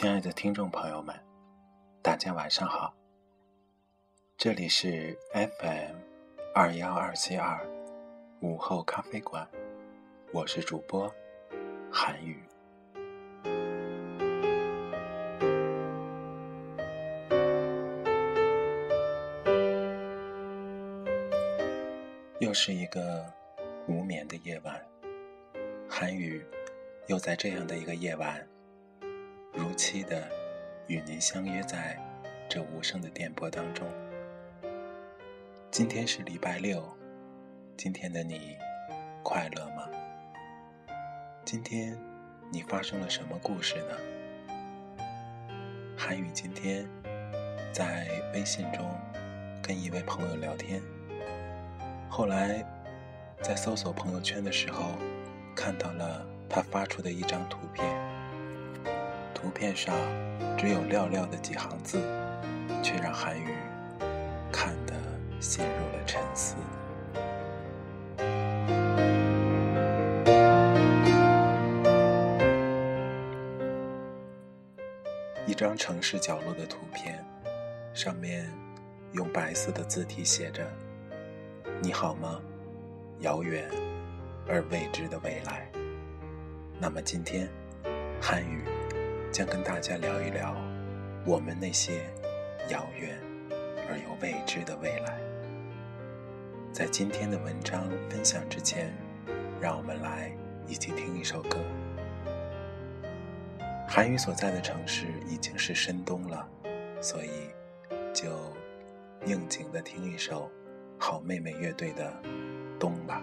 亲爱的听众朋友们，大家晚上好。这里是 FM 二幺二七二午后咖啡馆，我是主播韩语。又是一个无眠的夜晚，韩语又在这样的一个夜晚。如期的与您相约在这无声的电波当中。今天是礼拜六，今天的你快乐吗？今天你发生了什么故事呢？韩宇今天在微信中跟一位朋友聊天，后来在搜索朋友圈的时候，看到了他发出的一张图片。图片上只有寥寥的几行字，却让韩宇看得陷入了沉思。一张城市角落的图片，上面用白色的字体写着：“你好吗？遥远而未知的未来。”那么今天，韩语。将跟大家聊一聊我们那些遥远而又未知的未来。在今天的文章分享之前，让我们来一起听一首歌。韩语所在的城市已经是深冬了，所以就应景的听一首好妹妹乐队的《冬》吧。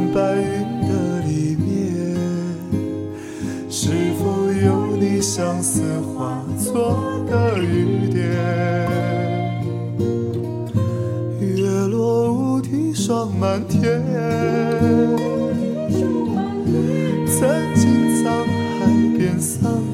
白云的里面，是否有你相思化作的雨点？月落乌啼霜满天。曾经沧海变桑田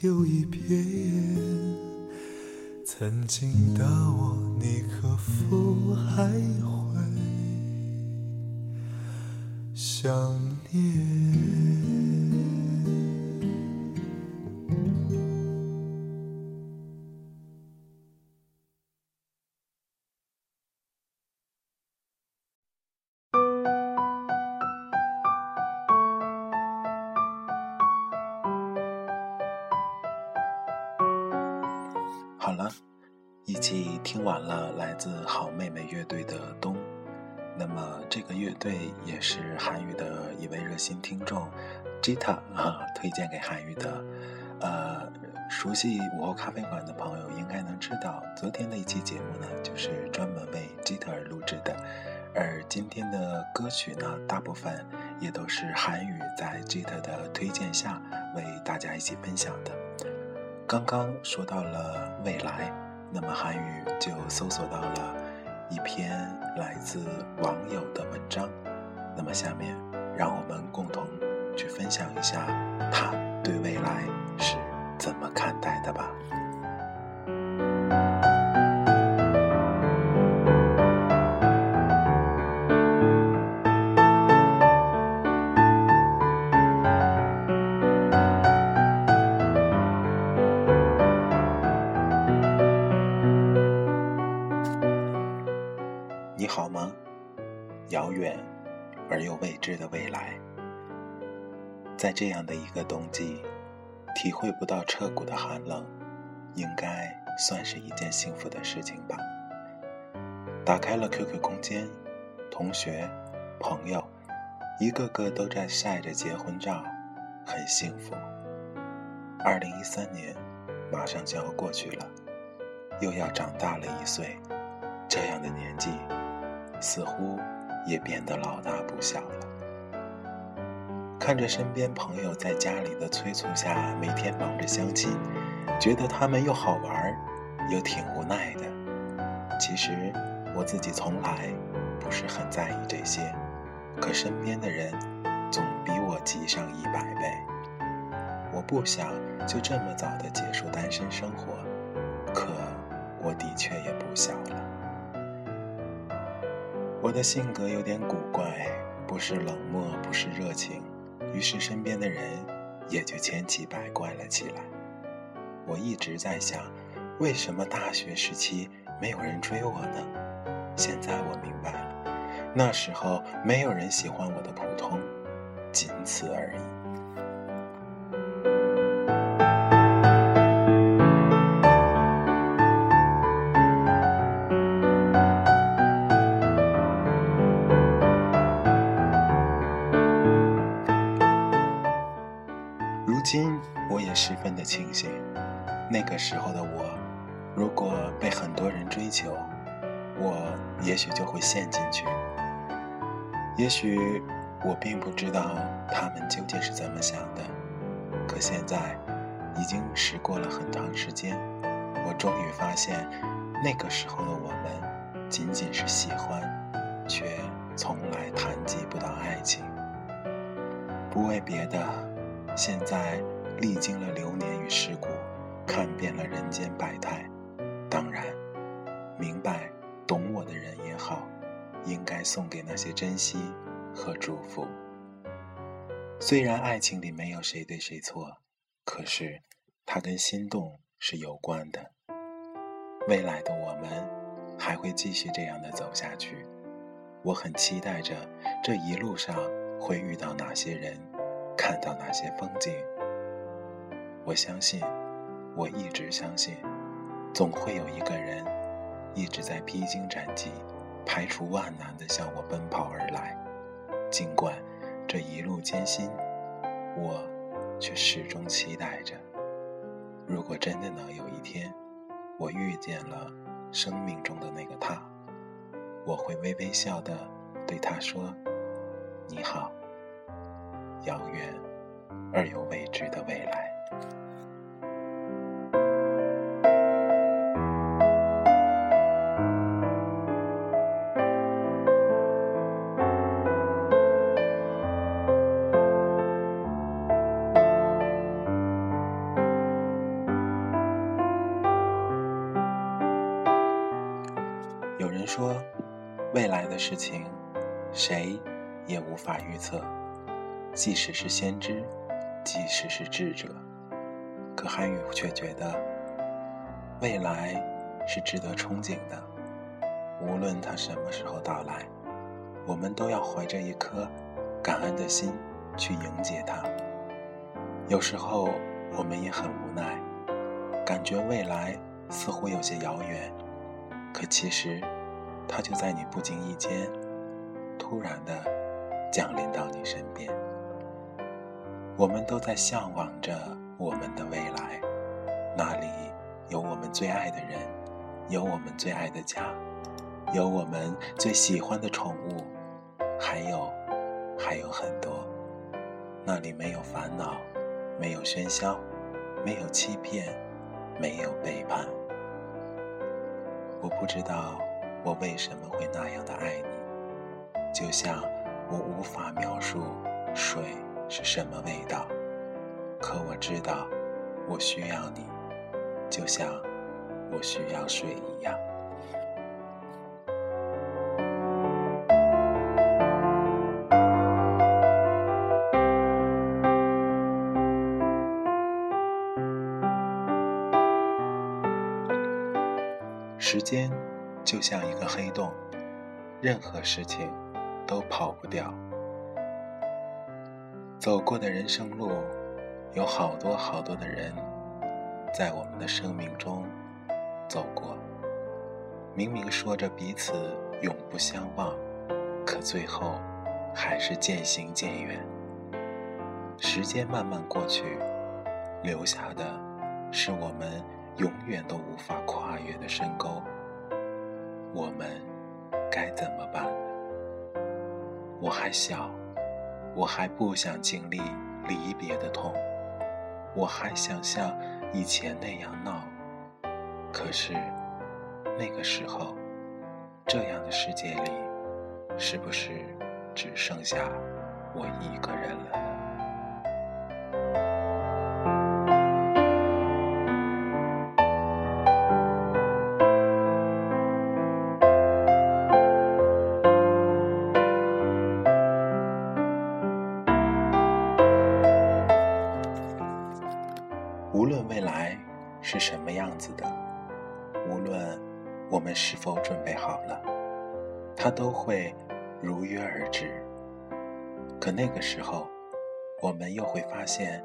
又一遍，曾经的我，你可否还会想念？起听完了来自好妹妹乐队的《冬》，那么这个乐队也是韩语的一位热心听众，Jita 啊推荐给韩语的。呃，熟悉午后咖啡馆的朋友应该能知道，昨天的一期节目呢，就是专门为 Jita 而录制的，而今天的歌曲呢，大部分也都是韩语在 Jita 的推荐下为大家一起分享的。刚刚说到了未来，那么韩语就搜索到了一篇来自网友的文章。那么下面，让我们共同去分享一下他对未来是怎么看待的吧。未来在这样的一个冬季，体会不到彻骨的寒冷，应该算是一件幸福的事情吧。打开了 QQ 空间，同学、朋友，一个个都在晒着结婚照，很幸福。二零一三年马上就要过去了，又要长大了一岁，这样的年纪，似乎也变得老大不小了。看着身边朋友在家里的催促下，每天忙着相亲，觉得他们又好玩，又挺无奈的。其实我自己从来不是很在意这些，可身边的人总比我急上一百倍。我不想就这么早的结束单身生活，可我的确也不小了。我的性格有点古怪，不是冷漠，不是热情。于是身边的人也就千奇百怪了起来。我一直在想，为什么大学时期没有人追我呢？现在我明白了，那时候没有人喜欢我的普通，仅此而已。也十分的庆幸，那个时候的我，如果被很多人追求，我也许就会陷进去。也许我并不知道他们究竟是怎么想的，可现在已经时过了很长时间，我终于发现，那个时候的我们仅仅是喜欢，却从来谈及不到爱情。不为别的，现在。历经了流年与世故，看遍了人间百态，当然，明白懂我的人也好，应该送给那些珍惜和祝福。虽然爱情里没有谁对谁错，可是它跟心动是有关的。未来的我们还会继续这样的走下去，我很期待着这一路上会遇到哪些人，看到哪些风景。我相信，我一直相信，总会有一个人一直在披荆斩棘、排除万难地向我奔跑而来。尽管这一路艰辛，我却始终期待着。如果真的能有一天，我遇见了生命中的那个他，我会微微笑的对他说：“你好，遥远而又未知的未来。”有人说，未来的事情，谁也无法预测。即使是先知，即使是智者，可韩语却觉得，未来是值得憧憬的。无论它什么时候到来，我们都要怀着一颗感恩的心去迎接它。有时候我们也很无奈，感觉未来似乎有些遥远，可其实。它就在你不经意间，突然的降临到你身边。我们都在向往着我们的未来，那里有我们最爱的人，有我们最爱的家，有我们最喜欢的宠物，还有，还有很多。那里没有烦恼，没有喧嚣，没有欺骗，没有背叛。我不知道。我为什么会那样的爱你？就像我无法描述水是什么味道，可我知道我需要你，就像我需要水一样。时间。就像一个黑洞，任何事情都跑不掉。走过的人生路，有好多好多的人，在我们的生命中走过。明明说着彼此永不相忘，可最后还是渐行渐远。时间慢慢过去，留下的是我们永远都无法跨越的深沟。我们该怎么办？我还小，我还不想经历离别的痛，我还想像以前那样闹。可是那个时候，这样的世界里，是不是只剩下我一个人了？那个时候，我们又会发现，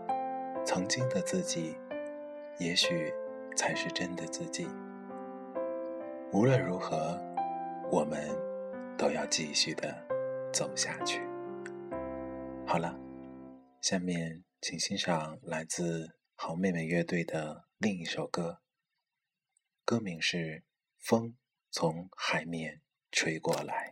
曾经的自己，也许才是真的自己。无论如何，我们都要继续的走下去。好了，下面请欣赏来自好妹妹乐队的。另一首歌，歌名是《风从海面吹过来》。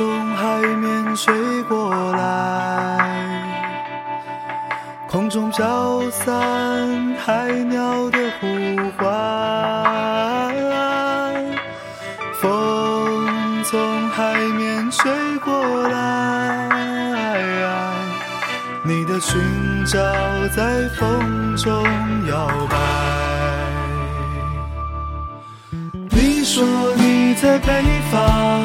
从海面吹过来，空中飘散海鸟的呼唤。风从海面吹过来，你的裙角在风中摇摆。你说你在北方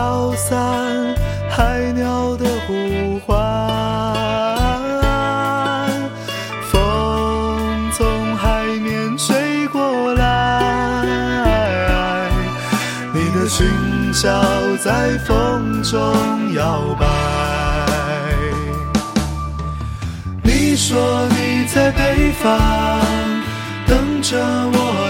飘散海鸟的呼唤。风从海面吹过来，你的裙角在风中摇摆。你说你在北方等着我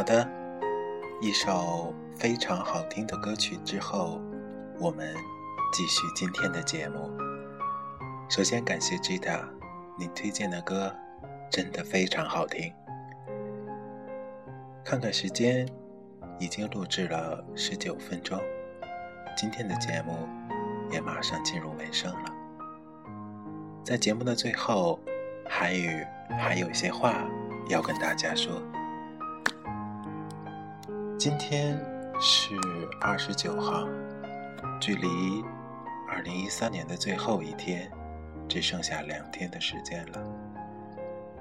好的，一首非常好听的歌曲之后，我们继续今天的节目。首先感谢 Gita，你推荐的歌真的非常好听。看看时间，已经录制了十九分钟，今天的节目也马上进入尾声了。在节目的最后，韩语还有一些话要跟大家说。今天是二十九号，距离二零一三年的最后一天只剩下两天的时间了。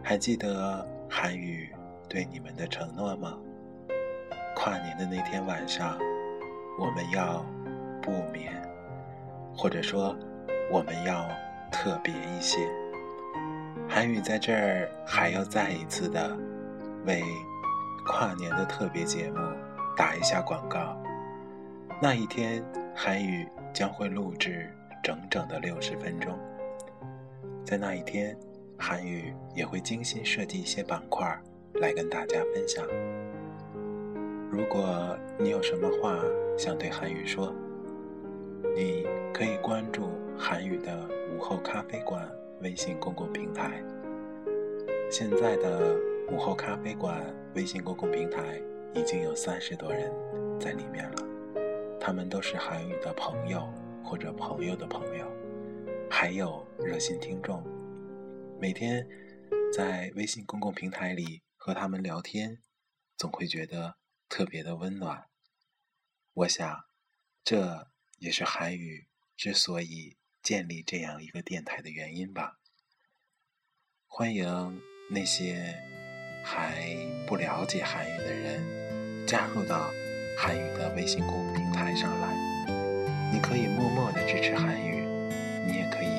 还记得韩语对你们的承诺吗？跨年的那天晚上，我们要不眠，或者说我们要特别一些。韩语在这儿还要再一次的为跨年的特别节目打一下广告。那一天，韩语将会录制整整的六十分钟。在那一天，韩语也会精心设计一些板块来跟大家分享。如果你有什么话想对韩语说，你可以关注韩语的午后咖啡馆微信公共平台。现在的午后咖啡馆微信公共平台已经有三十多人在里面了，他们都是韩语的朋友或者朋友的朋友，还有热心听众。每天在微信公共平台里和他们聊天，总会觉得特别的温暖。我想，这也是韩语之所以建立这样一个电台的原因吧。欢迎那些还不了解韩语的人加入到韩语的微信公众平台上来。你可以默默的支持韩语，你也可以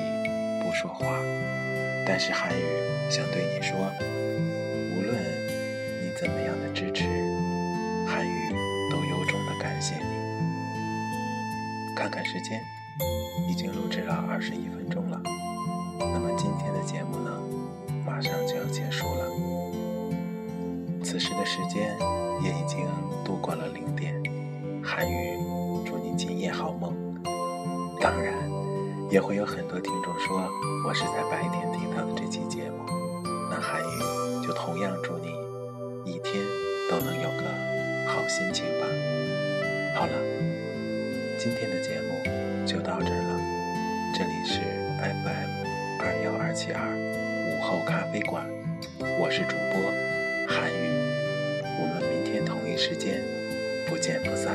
不说话，但是韩语想对你说，无论你怎么样的支持，韩语都由衷的感谢你。看看时间，已经录制了二十一分钟了。那么今天的节目呢，马上就要结束了。此时的时间。韩语，祝你今夜好梦。当然，也会有很多听众说我是在白天听到的这期节目。那韩语就同样祝你一天都能有个好心情吧。好了，今天的节目就到这儿了。这里是 FM 二幺二七二午后咖啡馆，我是主播韩语。我们明天同一时间不见不散。